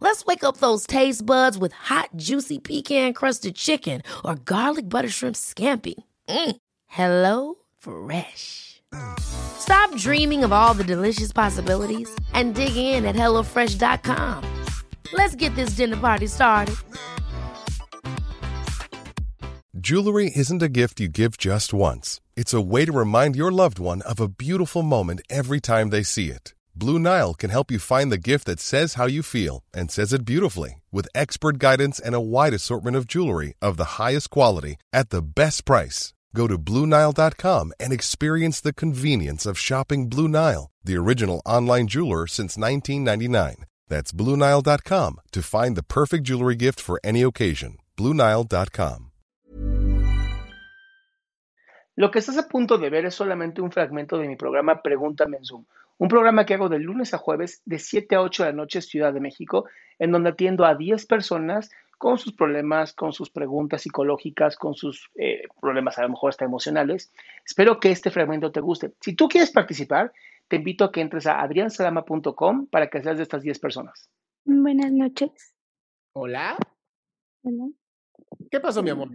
Let's wake up those taste buds with hot, juicy pecan crusted chicken or garlic butter shrimp scampi. Mm. Hello Fresh. Stop dreaming of all the delicious possibilities and dig in at HelloFresh.com. Let's get this dinner party started. Jewelry isn't a gift you give just once, it's a way to remind your loved one of a beautiful moment every time they see it. Blue Nile can help you find the gift that says how you feel and says it beautifully with expert guidance and a wide assortment of jewelry of the highest quality at the best price. Go to BlueNile.com and experience the convenience of shopping Blue Nile, the original online jeweler since 1999. That's BlueNile.com to find the perfect jewelry gift for any occasion. BlueNile.com. Lo que estás a punto de ver es solamente un fragmento de mi programa Pregúntame en Zoom. Un programa que hago de lunes a jueves de 7 a 8 de la noche Ciudad de México, en donde atiendo a 10 personas con sus problemas, con sus preguntas psicológicas, con sus eh, problemas a lo mejor hasta emocionales. Espero que este fragmento te guste. Si tú quieres participar, te invito a que entres a adriansalama.com para que seas de estas 10 personas. Buenas noches. Hola. Hola. ¿Qué pasó, mi amor?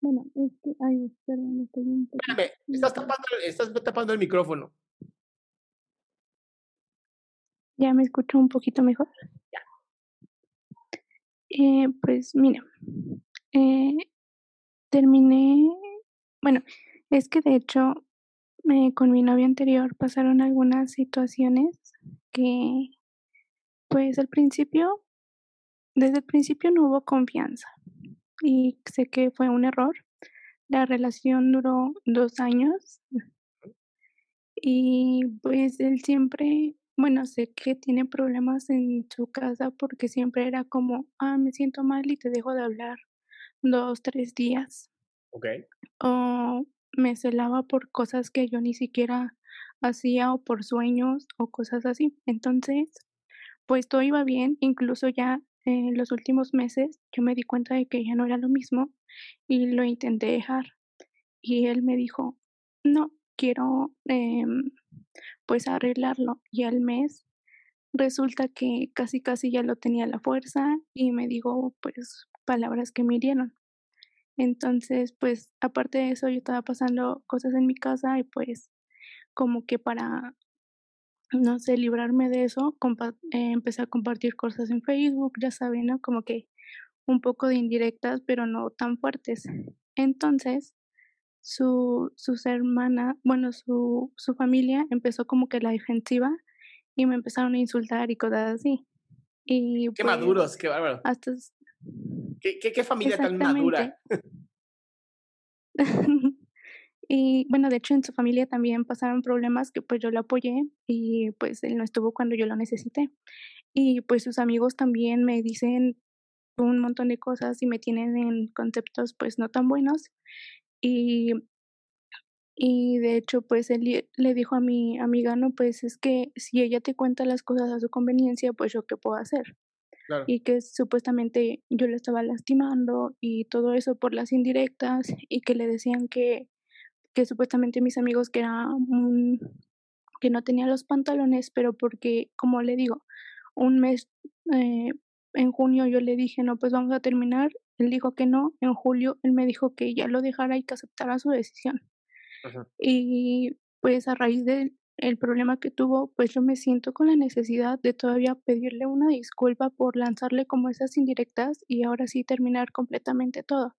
Bueno, es que, ay, perdón, estoy un poco- Espérame, estás tapando, estás tapando el micrófono. ¿Ya me escucho un poquito mejor? Eh, pues mira, eh, terminé, bueno, es que de hecho eh, con mi novio anterior pasaron algunas situaciones que, pues al principio, desde el principio no hubo confianza y sé que fue un error. La relación duró dos años y pues él siempre, bueno, sé que tiene problemas en su casa porque siempre era como, ah, me siento mal y te dejo de hablar dos, tres días. Ok. O me celaba por cosas que yo ni siquiera hacía o por sueños o cosas así. Entonces, pues todo iba bien, incluso ya en los últimos meses yo me di cuenta de que ya no era lo mismo y lo intenté dejar. Y él me dijo, no, quiero em, pues arreglarlo. Y al mes resulta que casi casi ya lo tenía la fuerza y me dijo pues palabras que me hirieron. Entonces, pues aparte de eso, yo estaba pasando cosas en mi casa y pues como que para, no sé, librarme de eso, eh, empecé a compartir cosas en Facebook, ya saben, ¿no? Como que un poco de indirectas, pero no tan fuertes. Entonces, su, sus hermanas, bueno, su, su familia empezó como que la defensiva y me empezaron a insultar y cosas así. Y Qué pues, maduros, qué bárbaro. Hasta, ¿Qué, qué, qué familia tan madura? y bueno, de hecho en su familia también pasaron problemas que pues yo lo apoyé y pues él no estuvo cuando yo lo necesité. Y pues sus amigos también me dicen un montón de cosas y me tienen en conceptos pues no tan buenos. Y, y de hecho pues él le- le dijo a mi amiga, no, pues es que si ella te cuenta las cosas a su conveniencia, pues yo qué puedo hacer Claro. y que supuestamente yo lo estaba lastimando y todo eso por las indirectas y que le decían que, que supuestamente mis amigos que era un, que no tenía los pantalones, pero porque, como le digo, un mes eh, en junio yo le dije, no, pues vamos a terminar, él dijo que no, en julio él me dijo que ya lo dejara y que aceptara su decisión. Ajá. Y pues a raíz del el problema que tuvo, pues yo me siento con la necesidad de todavía pedirle una disculpa por lanzarle como esas indirectas y ahora sí terminar completamente todo.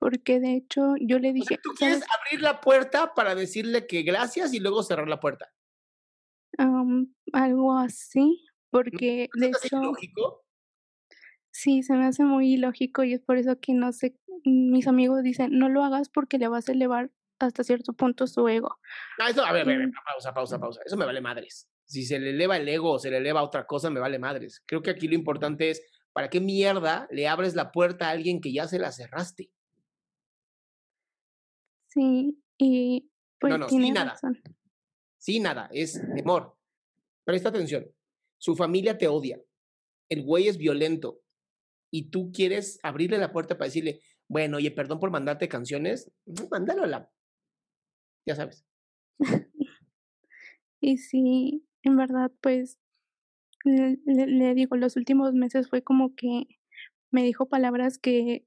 Porque de hecho yo le O sea, dije, tú quieres "¿Sabes? abrir la puerta para decirle que gracias y luego cerrar la puerta. Am, algo así, porque ¿No de hecho ilógico? Sí, se me hace muy ilógico y es por eso que no sé, mis amigos dicen, no lo hagas porque le vas a elevar hasta cierto punto su ego. No, eso, a ver, a ver, Mm. pausa, pausa, pausa. Eso me vale madres. Si se le eleva el ego o se le eleva otra cosa, me vale madres. Creo que aquí lo importante es, ¿para qué mierda le abres la puerta a alguien que ya se la cerraste? Sí, y pues No, no, sí, nada. razón. Sí, nada, es temor. Presta atención. Su familia te odia. El güey es violento. Y tú quieres abrirle la puerta para decirle, bueno, oye, perdón por mandarte canciones. Mm, Mándalo a la. Ya sabes. Y sí, en verdad, pues, le, le- digo, los últimos meses fue como que me dijo palabras que,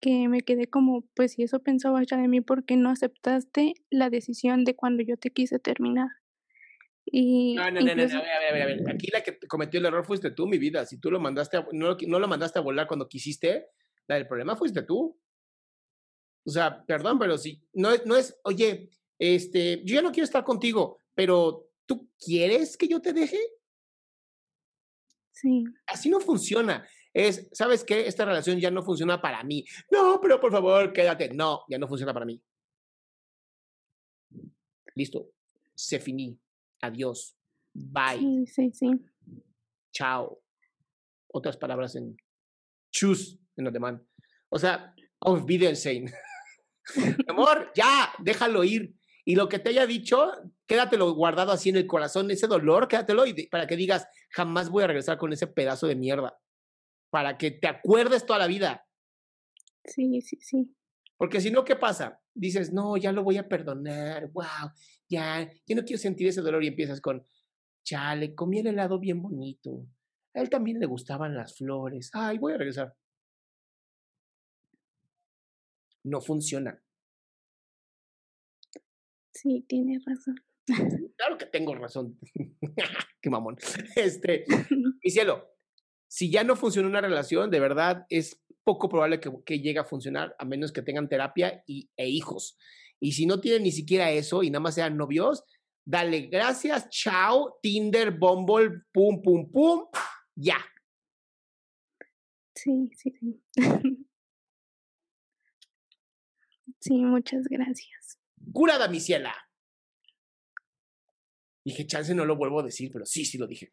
que me quedé como, pues si eso pensaba ya de mí, porque no aceptaste la decisión de cuando yo te quise terminar? Y No, no, no, no, no, incluso- a ver, a ver, a ver, a ver. Aquí la que cometió el error fuiste tú, mi vida. Si tú lo mandaste, a- no, lo qui- no lo mandaste a volar cuando quisiste, la del problema fuiste tú. O sea, perdón, pero si no es, no es, oye, este, yo ya no quiero estar contigo, pero ¿tú quieres que yo te deje? sí, Así no funciona. Es, ¿sabes qué? Esta relación ya no funciona para mí. No, pero por favor, quédate. No, ya no funciona para mí. Listo. Se finí. Adiós. Bye. sí, sí, sí. Chao. Otras palabras en choose en alemán. O sea, auf Wiedersehen. Amor, ya, déjalo ir. Y lo que te haya dicho, quédatelo guardado así en el corazón, ese dolor, quédatelo y de- para que digas, jamás voy a regresar con ese pedazo de mierda. Para que te acuerdes toda la vida. Sí, sí, sí. Porque si no, ¿qué pasa? Dices, no, ya lo voy a perdonar, wow, ya, yo no quiero sentir ese dolor y empiezas con, chale, comí el helado bien bonito. A él también le gustaban las flores. Ay, voy a regresar. No funciona. Sí, tienes razón. Claro que tengo razón. Qué mamón. Este, mi cielo, si ya no funciona una relación, de verdad es poco probable que, que llegue a funcionar a menos que tengan terapia y, e hijos. Y si no tienen ni siquiera eso y nada más sean novios, dale gracias, chao, Tinder, Bumble, pum, pum, pum, ya. Sí, sí, sí. Sí, muchas gracias. Curada, mi ciela. Dije, chance no lo vuelvo a decir, pero sí, sí lo dije.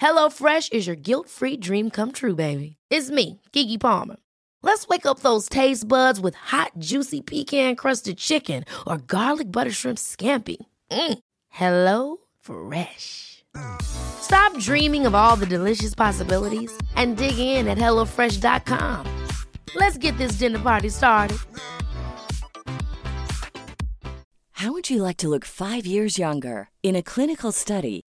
HelloFresh is your guilt free dream come true, baby. It's me, Kiki Palmer. Let's wake up those taste buds with hot, juicy pecan crusted chicken or garlic butter shrimp scampi. Mm. Hello Fresh. Stop dreaming of all the delicious possibilities and dig in at HelloFresh.com. Let's get this dinner party started. How would you like to look five years younger? In a clinical study,